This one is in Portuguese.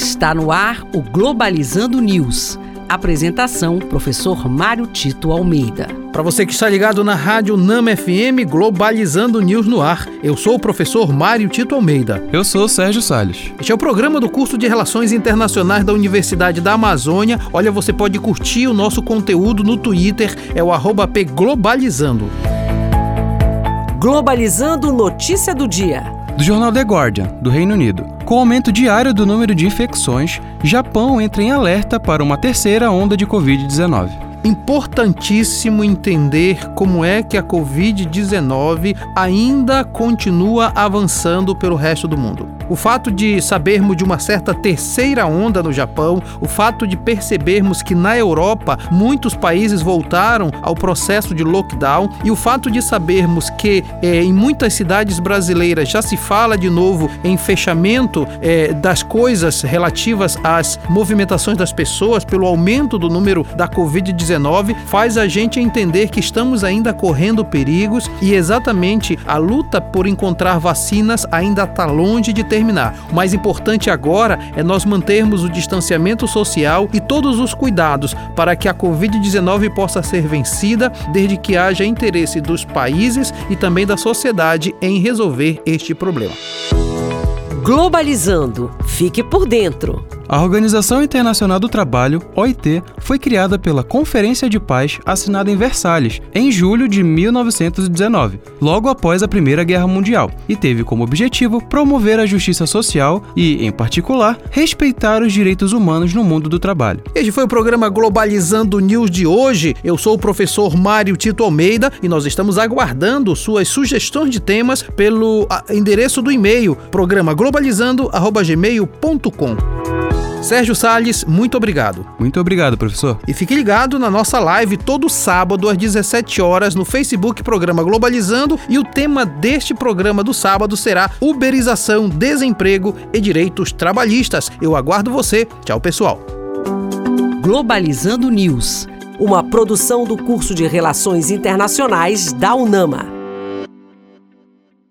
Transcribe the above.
Está no ar o Globalizando News. Apresentação: Professor Mário Tito Almeida. Para você que está ligado na Rádio Nama FM Globalizando News no ar, eu sou o professor Mário Tito Almeida. Eu sou o Sérgio Salles. Este é o programa do curso de Relações Internacionais da Universidade da Amazônia. Olha, você pode curtir o nosso conteúdo no Twitter, é o arroba Globalizando. Globalizando notícia do dia. Do jornal The Guardian, do Reino Unido. Com o aumento diário do número de infecções, Japão entra em alerta para uma terceira onda de Covid-19 importantíssimo entender como é que a Covid-19 ainda continua avançando pelo resto do mundo. O fato de sabermos de uma certa terceira onda no Japão, o fato de percebermos que na Europa muitos países voltaram ao processo de lockdown e o fato de sabermos que é, em muitas cidades brasileiras já se fala de novo em fechamento é, das coisas relativas às movimentações das pessoas pelo aumento do número da Covid-19, faz a gente entender que estamos ainda correndo perigos e exatamente a luta por encontrar vacinas ainda está longe de ter terminar. O mais importante agora é nós mantermos o distanciamento social e todos os cuidados para que a Covid-19 possa ser vencida, desde que haja interesse dos países e também da sociedade em resolver este problema. Globalizando. Fique por dentro. A Organização Internacional do Trabalho, OIT, foi criada pela Conferência de Paz assinada em Versalhes em julho de 1919, logo após a Primeira Guerra Mundial, e teve como objetivo promover a justiça social e, em particular, respeitar os direitos humanos no mundo do trabalho. Este foi o programa Globalizando News de hoje. Eu sou o professor Mário Tito Almeida e nós estamos aguardando suas sugestões de temas pelo endereço do e-mail programa globalizando@gmail.com. Sérgio Salles, muito obrigado. Muito obrigado, professor. E fique ligado na nossa live todo sábado às 17 horas no Facebook Programa Globalizando e o tema deste programa do sábado será Uberização, Desemprego e Direitos Trabalhistas. Eu aguardo você. Tchau, pessoal. Globalizando News, uma produção do curso de Relações Internacionais da UNAMA.